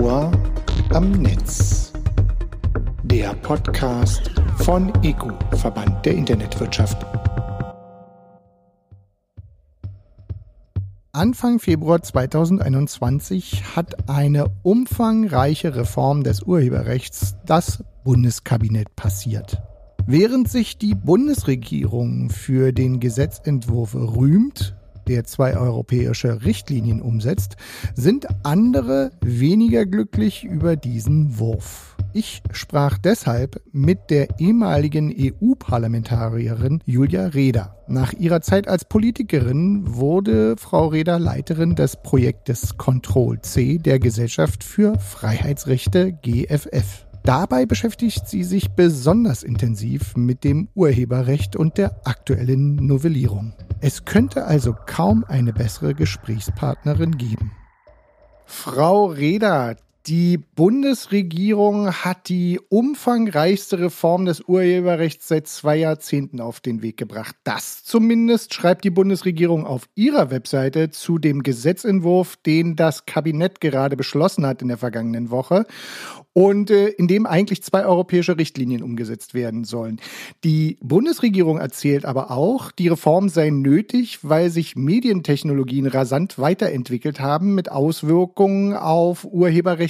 Ohr am Netz. Der Podcast von EGU, Verband der Internetwirtschaft. Anfang Februar 2021 hat eine umfangreiche Reform des Urheberrechts das Bundeskabinett passiert. Während sich die Bundesregierung für den Gesetzentwurf rühmt, der zwei europäische Richtlinien umsetzt, sind andere weniger glücklich über diesen Wurf. Ich sprach deshalb mit der ehemaligen EU-Parlamentarierin Julia Reda. Nach ihrer Zeit als Politikerin wurde Frau Reda Leiterin des Projektes Control C der Gesellschaft für Freiheitsrechte GFF. Dabei beschäftigt sie sich besonders intensiv mit dem Urheberrecht und der aktuellen Novellierung. Es könnte also kaum eine bessere Gesprächspartnerin geben. Frau Reda, die Bundesregierung hat die umfangreichste Reform des Urheberrechts seit zwei Jahrzehnten auf den Weg gebracht. Das zumindest schreibt die Bundesregierung auf ihrer Webseite zu dem Gesetzentwurf, den das Kabinett gerade beschlossen hat in der vergangenen Woche und äh, in dem eigentlich zwei europäische Richtlinien umgesetzt werden sollen. Die Bundesregierung erzählt aber auch, die Reform sei nötig, weil sich Medientechnologien rasant weiterentwickelt haben mit Auswirkungen auf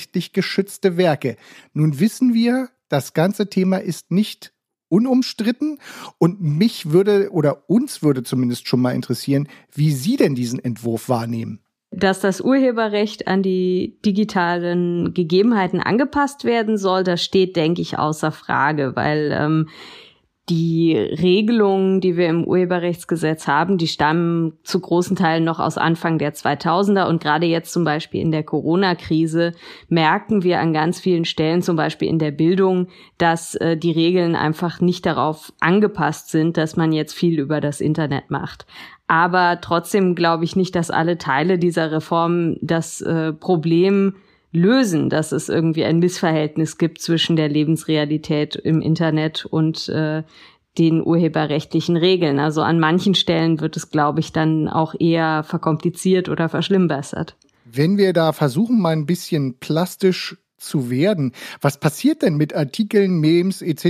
urheberrechtlich geschützte Werke. Nun wissen wir, das ganze Thema ist nicht unumstritten und mich würde oder uns würde zumindest schon mal interessieren, wie Sie denn diesen Entwurf wahrnehmen dass das Urheberrecht an die digitalen Gegebenheiten angepasst werden soll, das steht, denke ich, außer Frage, weil ähm, die Regelungen, die wir im Urheberrechtsgesetz haben, die stammen zu großen Teilen noch aus Anfang der 2000er und gerade jetzt zum Beispiel in der Corona-Krise merken wir an ganz vielen Stellen, zum Beispiel in der Bildung, dass äh, die Regeln einfach nicht darauf angepasst sind, dass man jetzt viel über das Internet macht. Aber trotzdem glaube ich nicht, dass alle Teile dieser Reform das äh, Problem lösen, dass es irgendwie ein Missverhältnis gibt zwischen der Lebensrealität im Internet und äh, den urheberrechtlichen Regeln. Also an manchen Stellen wird es, glaube ich, dann auch eher verkompliziert oder verschlimmbessert. Wenn wir da versuchen, mal ein bisschen plastisch zu werden. Was passiert denn mit Artikeln, Memes etc.,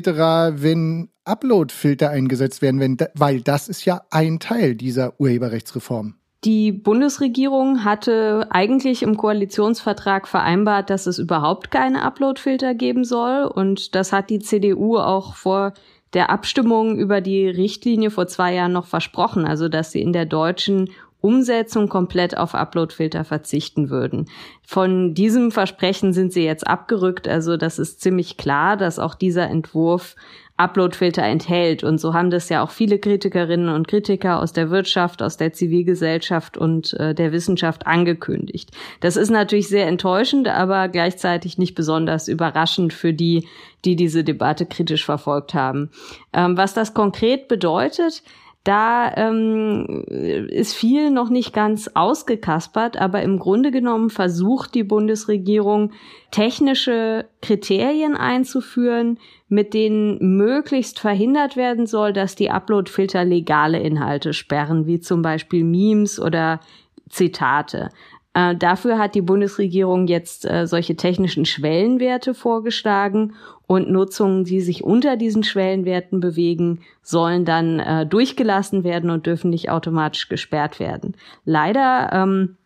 wenn Upload-Filter eingesetzt werden? Wenn, weil das ist ja ein Teil dieser Urheberrechtsreform. Die Bundesregierung hatte eigentlich im Koalitionsvertrag vereinbart, dass es überhaupt keine Upload-Filter geben soll. Und das hat die CDU auch vor der Abstimmung über die Richtlinie vor zwei Jahren noch versprochen. Also, dass sie in der deutschen Umsetzung komplett auf Uploadfilter verzichten würden. Von diesem Versprechen sind sie jetzt abgerückt. Also das ist ziemlich klar, dass auch dieser Entwurf Uploadfilter enthält. Und so haben das ja auch viele Kritikerinnen und Kritiker aus der Wirtschaft, aus der Zivilgesellschaft und äh, der Wissenschaft angekündigt. Das ist natürlich sehr enttäuschend, aber gleichzeitig nicht besonders überraschend für die, die diese Debatte kritisch verfolgt haben. Ähm, was das konkret bedeutet, da ähm, ist viel noch nicht ganz ausgekaspert, aber im Grunde genommen versucht die Bundesregierung technische Kriterien einzuführen, mit denen möglichst verhindert werden soll, dass die Uploadfilter legale Inhalte sperren, wie zum Beispiel Memes oder Zitate. Äh, dafür hat die Bundesregierung jetzt äh, solche technischen Schwellenwerte vorgeschlagen und Nutzungen, die sich unter diesen Schwellenwerten bewegen, sollen dann äh, durchgelassen werden und dürfen nicht automatisch gesperrt werden. Leider ähm,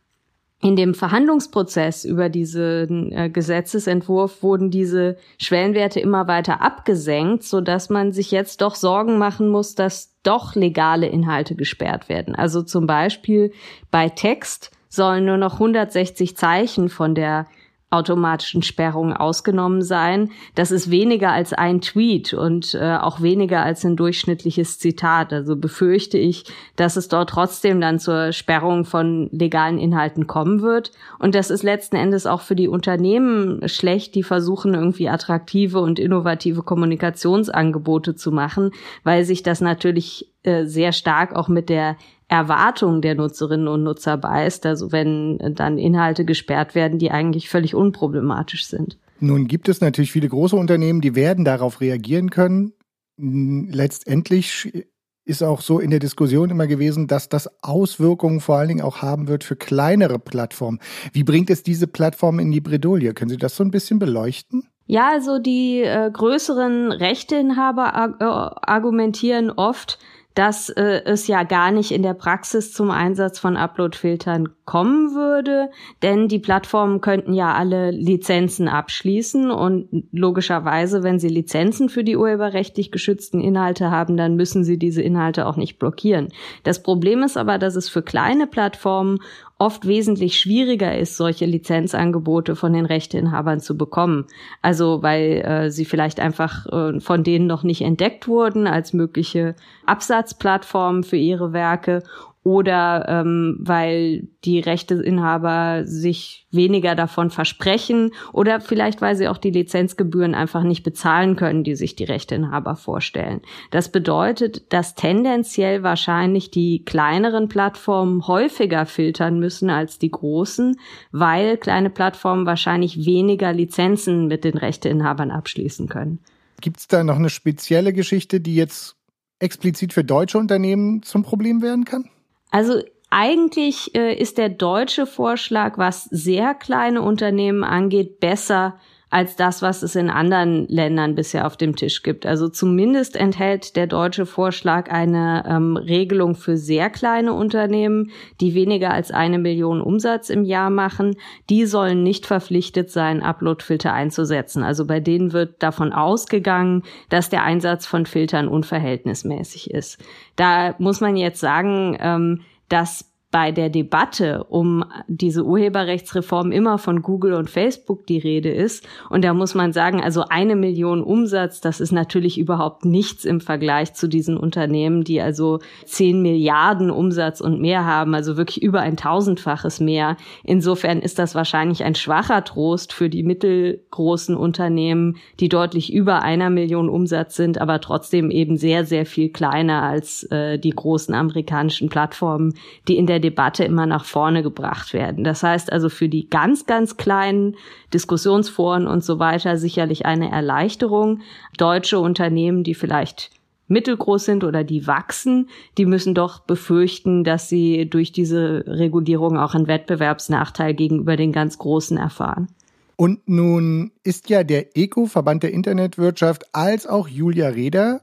in dem Verhandlungsprozess über diesen äh, Gesetzesentwurf wurden diese Schwellenwerte immer weiter abgesenkt, so dass man sich jetzt doch Sorgen machen muss, dass doch legale Inhalte gesperrt werden. Also zum Beispiel bei Text sollen nur noch 160 Zeichen von der automatischen Sperrung ausgenommen sein. Das ist weniger als ein Tweet und äh, auch weniger als ein durchschnittliches Zitat. Also befürchte ich, dass es dort trotzdem dann zur Sperrung von legalen Inhalten kommen wird. Und das ist letzten Endes auch für die Unternehmen schlecht, die versuchen irgendwie attraktive und innovative Kommunikationsangebote zu machen, weil sich das natürlich äh, sehr stark auch mit der Erwartung der Nutzerinnen und Nutzer beißt, also wenn dann Inhalte gesperrt werden, die eigentlich völlig unproblematisch sind. Nun gibt es natürlich viele große Unternehmen, die werden darauf reagieren können. Letztendlich ist auch so in der Diskussion immer gewesen, dass das Auswirkungen vor allen Dingen auch haben wird für kleinere Plattformen. Wie bringt es diese Plattform in die Bredouille? Können Sie das so ein bisschen beleuchten? Ja, also die äh, größeren Rechteinhaber äh, argumentieren oft, dass äh, es ja gar nicht in der Praxis zum Einsatz von Upload-Filtern kommen würde, denn die Plattformen könnten ja alle Lizenzen abschließen und logischerweise, wenn sie Lizenzen für die urheberrechtlich geschützten Inhalte haben, dann müssen sie diese Inhalte auch nicht blockieren. Das Problem ist aber, dass es für kleine Plattformen oft wesentlich schwieriger ist, solche Lizenzangebote von den Rechteinhabern zu bekommen. Also weil äh, sie vielleicht einfach äh, von denen noch nicht entdeckt wurden als mögliche Absatzplattformen für ihre Werke oder ähm, weil die Rechteinhaber sich weniger davon versprechen oder vielleicht weil sie auch die Lizenzgebühren einfach nicht bezahlen können, die sich die Rechteinhaber vorstellen. Das bedeutet, dass tendenziell wahrscheinlich die kleineren Plattformen häufiger filtern müssen als die großen, weil kleine Plattformen wahrscheinlich weniger Lizenzen mit den Rechteinhabern abschließen können. Gibt es da noch eine spezielle Geschichte, die jetzt explizit für deutsche Unternehmen zum Problem werden kann? Also eigentlich äh, ist der deutsche Vorschlag, was sehr kleine Unternehmen angeht, besser als das, was es in anderen Ländern bisher auf dem Tisch gibt. Also zumindest enthält der deutsche Vorschlag eine ähm, Regelung für sehr kleine Unternehmen, die weniger als eine Million Umsatz im Jahr machen. Die sollen nicht verpflichtet sein, Uploadfilter einzusetzen. Also bei denen wird davon ausgegangen, dass der Einsatz von Filtern unverhältnismäßig ist. Da muss man jetzt sagen, ähm, dass bei der Debatte um diese Urheberrechtsreform immer von Google und Facebook die Rede ist. Und da muss man sagen, also eine Million Umsatz, das ist natürlich überhaupt nichts im Vergleich zu diesen Unternehmen, die also zehn Milliarden Umsatz und mehr haben, also wirklich über ein tausendfaches mehr. Insofern ist das wahrscheinlich ein schwacher Trost für die mittelgroßen Unternehmen, die deutlich über einer Million Umsatz sind, aber trotzdem eben sehr, sehr viel kleiner als äh, die großen amerikanischen Plattformen, die in der der Debatte immer nach vorne gebracht werden. Das heißt also für die ganz, ganz kleinen Diskussionsforen und so weiter sicherlich eine Erleichterung. Deutsche Unternehmen, die vielleicht mittelgroß sind oder die wachsen, die müssen doch befürchten, dass sie durch diese Regulierung auch einen Wettbewerbsnachteil gegenüber den ganz Großen erfahren. Und nun ist ja der ECO, Verband der Internetwirtschaft, als auch Julia Reda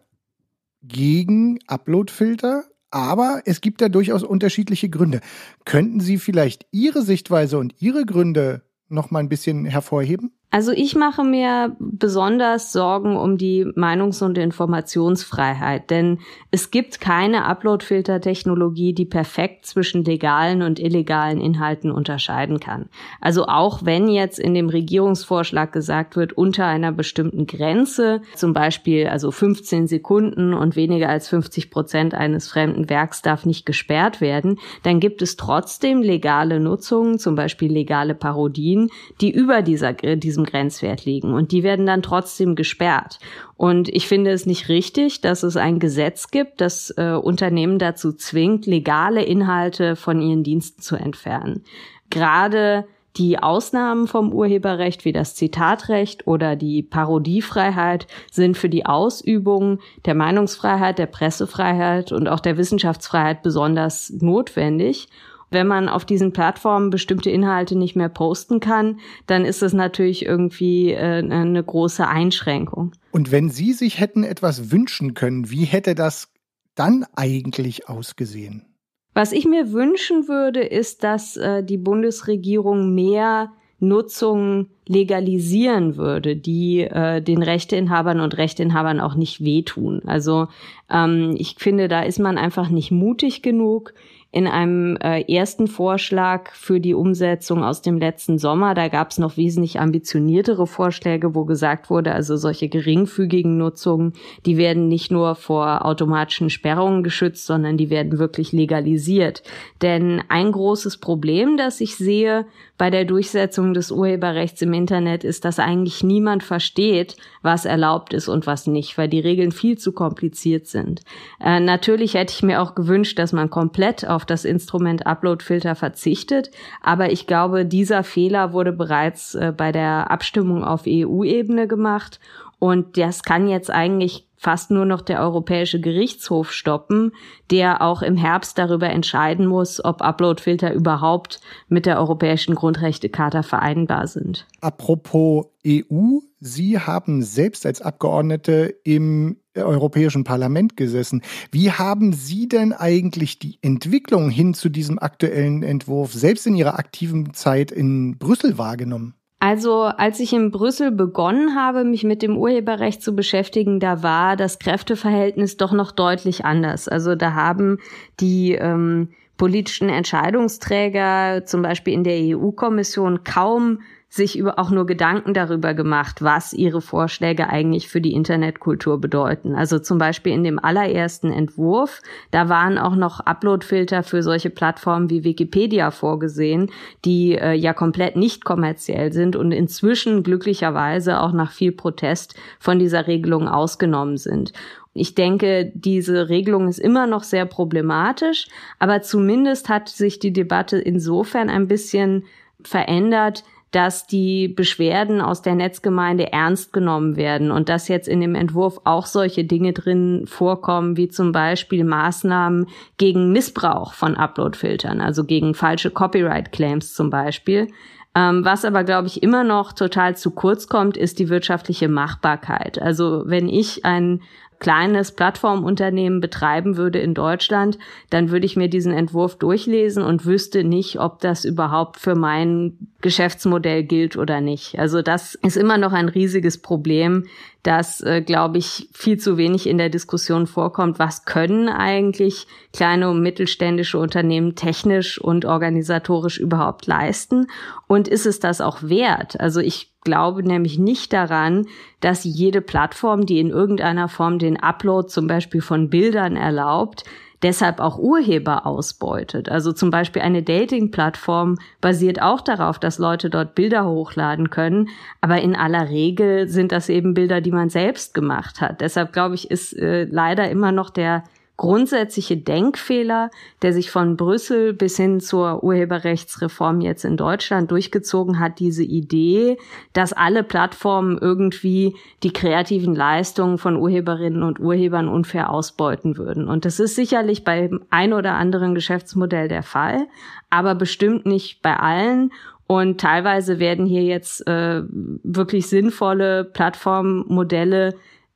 gegen Uploadfilter. Aber es gibt da durchaus unterschiedliche Gründe. Könnten Sie vielleicht Ihre Sichtweise und Ihre Gründe noch mal ein bisschen hervorheben? Also ich mache mir besonders Sorgen um die Meinungs- und Informationsfreiheit, denn es gibt keine Uploadfilter-Technologie, die perfekt zwischen legalen und illegalen Inhalten unterscheiden kann. Also auch wenn jetzt in dem Regierungsvorschlag gesagt wird, unter einer bestimmten Grenze, zum Beispiel also 15 Sekunden und weniger als 50 Prozent eines fremden Werks darf nicht gesperrt werden, dann gibt es trotzdem legale Nutzungen, zum Beispiel legale Parodien, die über dieser, diesem Grenzwert liegen und die werden dann trotzdem gesperrt. Und ich finde es nicht richtig, dass es ein Gesetz gibt, das äh, Unternehmen dazu zwingt, legale Inhalte von ihren Diensten zu entfernen. Gerade die Ausnahmen vom Urheberrecht wie das Zitatrecht oder die Parodiefreiheit sind für die Ausübung der Meinungsfreiheit, der Pressefreiheit und auch der Wissenschaftsfreiheit besonders notwendig. Wenn man auf diesen Plattformen bestimmte Inhalte nicht mehr posten kann, dann ist das natürlich irgendwie äh, eine große Einschränkung. Und wenn Sie sich hätten etwas wünschen können, wie hätte das dann eigentlich ausgesehen? Was ich mir wünschen würde, ist, dass äh, die Bundesregierung mehr Nutzung legalisieren würde, die äh, den Rechteinhabern und Rechteinhabern auch nicht wehtun. Also ähm, ich finde, da ist man einfach nicht mutig genug in einem äh, ersten Vorschlag für die Umsetzung aus dem letzten Sommer. Da gab es noch wesentlich ambitioniertere Vorschläge, wo gesagt wurde, also solche geringfügigen Nutzungen, die werden nicht nur vor automatischen Sperrungen geschützt, sondern die werden wirklich legalisiert. Denn ein großes Problem, das ich sehe bei der Durchsetzung des Urheberrechts im Internet, ist, dass eigentlich niemand versteht, was erlaubt ist und was nicht, weil die Regeln viel zu kompliziert sind. Äh, natürlich hätte ich mir auch gewünscht, dass man komplett auf das Instrument Uploadfilter verzichtet. Aber ich glaube, dieser Fehler wurde bereits äh, bei der Abstimmung auf EU-Ebene gemacht. Und das kann jetzt eigentlich fast nur noch der Europäische Gerichtshof stoppen, der auch im Herbst darüber entscheiden muss, ob Uploadfilter überhaupt mit der Europäischen Grundrechtecharta vereinbar sind. Apropos EU, Sie haben selbst als Abgeordnete im Europäischen Parlament gesessen. Wie haben Sie denn eigentlich die Entwicklung hin zu diesem aktuellen Entwurf selbst in Ihrer aktiven Zeit in Brüssel wahrgenommen? Also als ich in Brüssel begonnen habe, mich mit dem Urheberrecht zu beschäftigen, da war das Kräfteverhältnis doch noch deutlich anders. Also da haben die ähm, politischen Entscheidungsträger, zum Beispiel in der EU-Kommission, kaum sich über, auch nur Gedanken darüber gemacht, was ihre Vorschläge eigentlich für die Internetkultur bedeuten. Also zum Beispiel in dem allerersten Entwurf, da waren auch noch Uploadfilter für solche Plattformen wie Wikipedia vorgesehen, die äh, ja komplett nicht kommerziell sind und inzwischen glücklicherweise auch nach viel Protest von dieser Regelung ausgenommen sind. Ich denke, diese Regelung ist immer noch sehr problematisch, aber zumindest hat sich die Debatte insofern ein bisschen verändert, dass die Beschwerden aus der Netzgemeinde ernst genommen werden und dass jetzt in dem Entwurf auch solche Dinge drin vorkommen, wie zum Beispiel Maßnahmen gegen Missbrauch von Uploadfiltern, also gegen falsche Copyright-Claims zum Beispiel. Ähm, was aber, glaube ich, immer noch total zu kurz kommt, ist die wirtschaftliche Machbarkeit. Also wenn ich ein kleines Plattformunternehmen betreiben würde in Deutschland, dann würde ich mir diesen Entwurf durchlesen und wüsste nicht, ob das überhaupt für mein Geschäftsmodell gilt oder nicht. Also das ist immer noch ein riesiges Problem, das, äh, glaube ich, viel zu wenig in der Diskussion vorkommt. Was können eigentlich kleine und mittelständische Unternehmen technisch und organisatorisch überhaupt leisten? Und ist es das auch wert? Also ich glaube nämlich nicht daran, dass jede Plattform, die in irgendeiner Form den Upload zum Beispiel von Bildern erlaubt, deshalb auch Urheber ausbeutet. Also zum Beispiel eine Dating-Plattform basiert auch darauf, dass Leute dort Bilder hochladen können, aber in aller Regel sind das eben Bilder, die man selbst gemacht hat. Deshalb glaube ich, ist äh, leider immer noch der grundsätzliche Denkfehler, der sich von Brüssel bis hin zur Urheberrechtsreform jetzt in Deutschland durchgezogen hat, diese Idee, dass alle Plattformen irgendwie die kreativen Leistungen von Urheberinnen und Urhebern unfair ausbeuten würden. Und das ist sicherlich bei ein oder anderen Geschäftsmodell der Fall, aber bestimmt nicht bei allen. Und teilweise werden hier jetzt äh, wirklich sinnvolle Plattformmodelle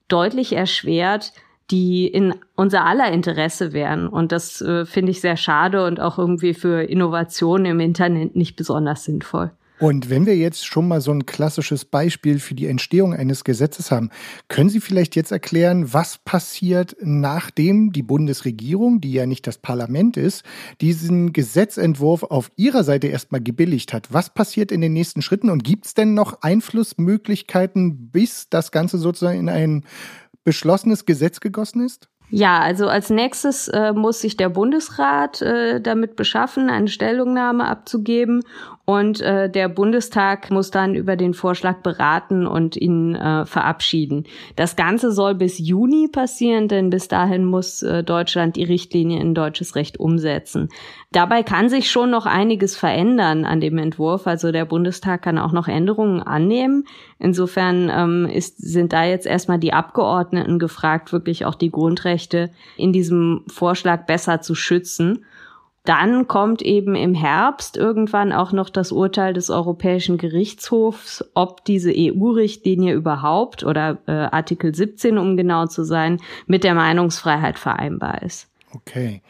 deutlich erschwert, die in unser aller Interesse wären. Und das äh, finde ich sehr schade und auch irgendwie für Innovationen im Internet nicht besonders sinnvoll. Und wenn wir jetzt schon mal so ein klassisches Beispiel für die Entstehung eines Gesetzes haben, können Sie vielleicht jetzt erklären, was passiert, nachdem die Bundesregierung, die ja nicht das Parlament ist, diesen Gesetzentwurf auf ihrer Seite erstmal gebilligt hat? Was passiert in den nächsten Schritten und gibt es denn noch Einflussmöglichkeiten, bis das Ganze sozusagen in ein beschlossenes Gesetz gegossen ist? Ja, also als nächstes äh, muss sich der Bundesrat äh, damit beschaffen, eine Stellungnahme abzugeben und äh, der Bundestag muss dann über den Vorschlag beraten und ihn äh, verabschieden. Das Ganze soll bis Juni passieren, denn bis dahin muss äh, Deutschland die Richtlinie in deutsches Recht umsetzen. Dabei kann sich schon noch einiges verändern an dem Entwurf. Also der Bundestag kann auch noch Änderungen annehmen. Insofern ähm, ist, sind da jetzt erstmal die Abgeordneten gefragt, wirklich auch die Grundrechte in diesem Vorschlag besser zu schützen. Dann kommt eben im Herbst irgendwann auch noch das Urteil des Europäischen Gerichtshofs, ob diese EU-Richtlinie überhaupt oder äh, Artikel 17, um genau zu sein, mit der Meinungsfreiheit vereinbar ist. Okay.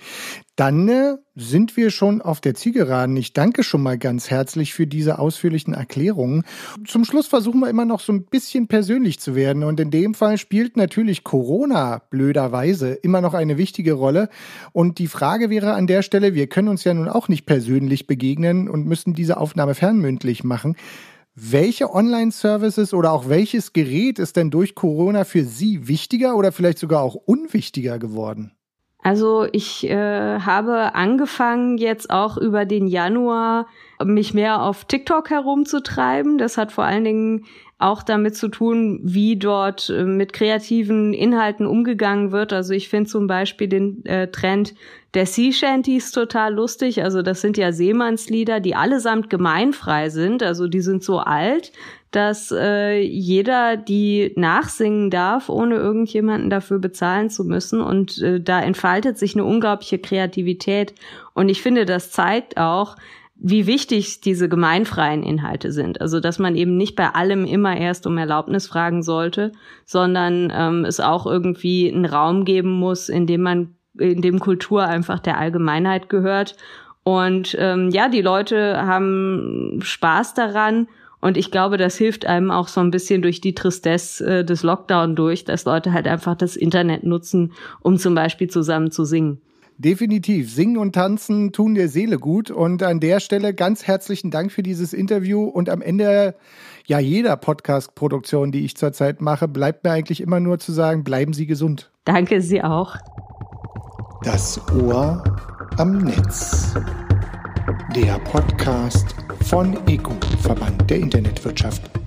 Dann äh, sind wir schon auf der Zielgeraden. Ich danke schon mal ganz herzlich für diese ausführlichen Erklärungen. Zum Schluss versuchen wir immer noch so ein bisschen persönlich zu werden. Und in dem Fall spielt natürlich Corona blöderweise immer noch eine wichtige Rolle. Und die Frage wäre an der Stelle, wir können uns ja nun auch nicht persönlich begegnen und müssen diese Aufnahme fernmündlich machen. Welche Online-Services oder auch welches Gerät ist denn durch Corona für Sie wichtiger oder vielleicht sogar auch unwichtiger geworden? Also ich äh, habe angefangen jetzt auch über den Januar mich mehr auf TikTok herumzutreiben. Das hat vor allen Dingen auch damit zu tun, wie dort äh, mit kreativen Inhalten umgegangen wird. Also ich finde zum Beispiel den äh, Trend der Sea Shanties total lustig. Also das sind ja Seemannslieder, die allesamt gemeinfrei sind. Also die sind so alt, dass äh, jeder die nachsingen darf, ohne irgendjemanden dafür bezahlen zu müssen. Und äh, da entfaltet sich eine unglaubliche Kreativität. Und ich finde, das zeigt auch, wie wichtig diese gemeinfreien Inhalte sind. Also dass man eben nicht bei allem immer erst um Erlaubnis fragen sollte, sondern ähm, es auch irgendwie einen Raum geben muss, in dem man, in dem Kultur einfach der Allgemeinheit gehört. Und ähm, ja, die Leute haben Spaß daran. Und ich glaube, das hilft einem auch so ein bisschen durch die Tristesse äh, des Lockdown durch, dass Leute halt einfach das Internet nutzen, um zum Beispiel zusammen zu singen. Definitiv. Singen und tanzen tun der Seele gut. Und an der Stelle ganz herzlichen Dank für dieses Interview. Und am Ende ja jeder Podcast-Produktion, die ich zurzeit mache, bleibt mir eigentlich immer nur zu sagen, bleiben Sie gesund. Danke, Sie auch. Das Ohr am Netz. Der Podcast von EGU, Verband der Internetwirtschaft.